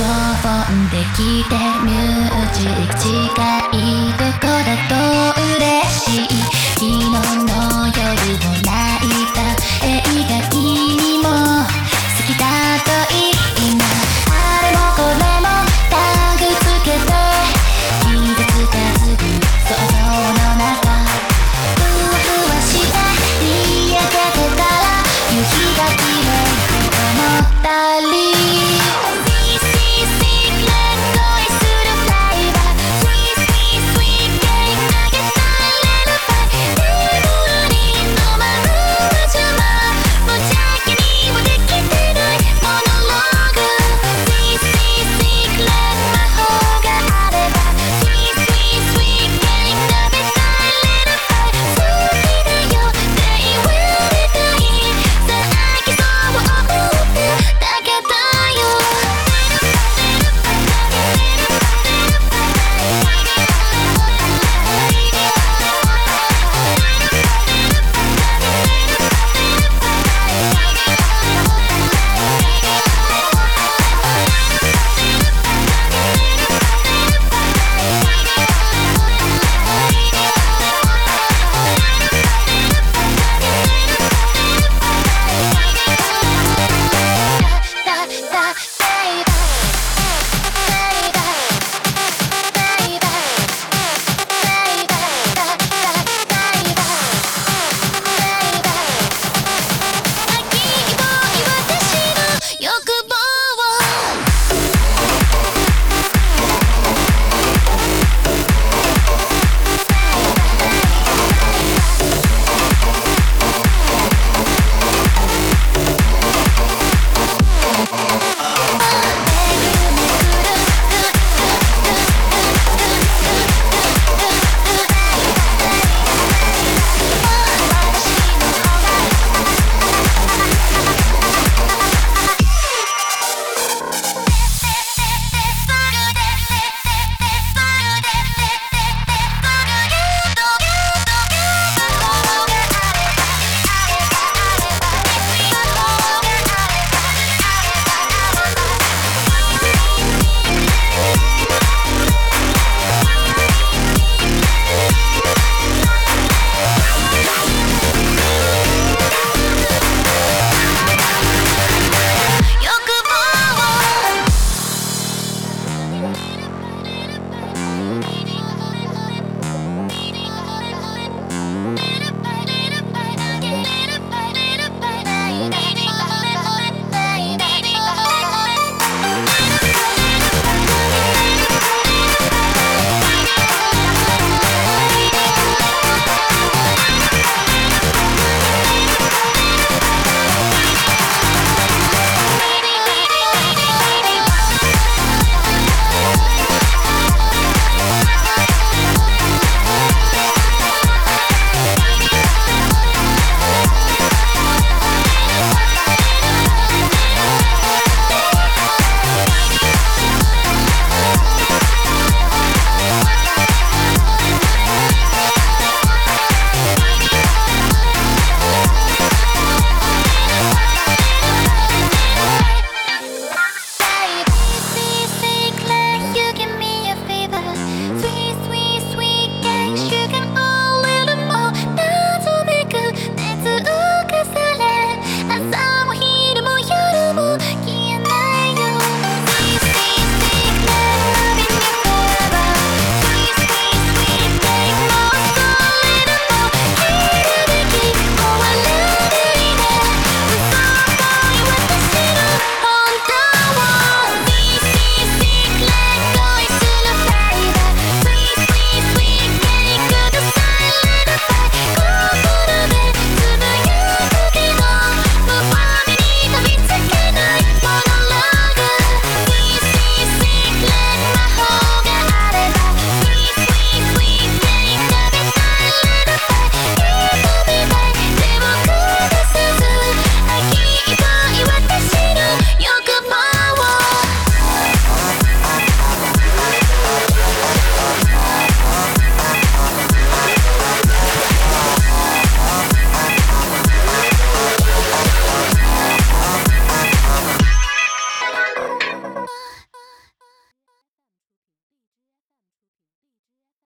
ソフォンで聴いてミュージック近いここだと嬉しい。昨日の夜も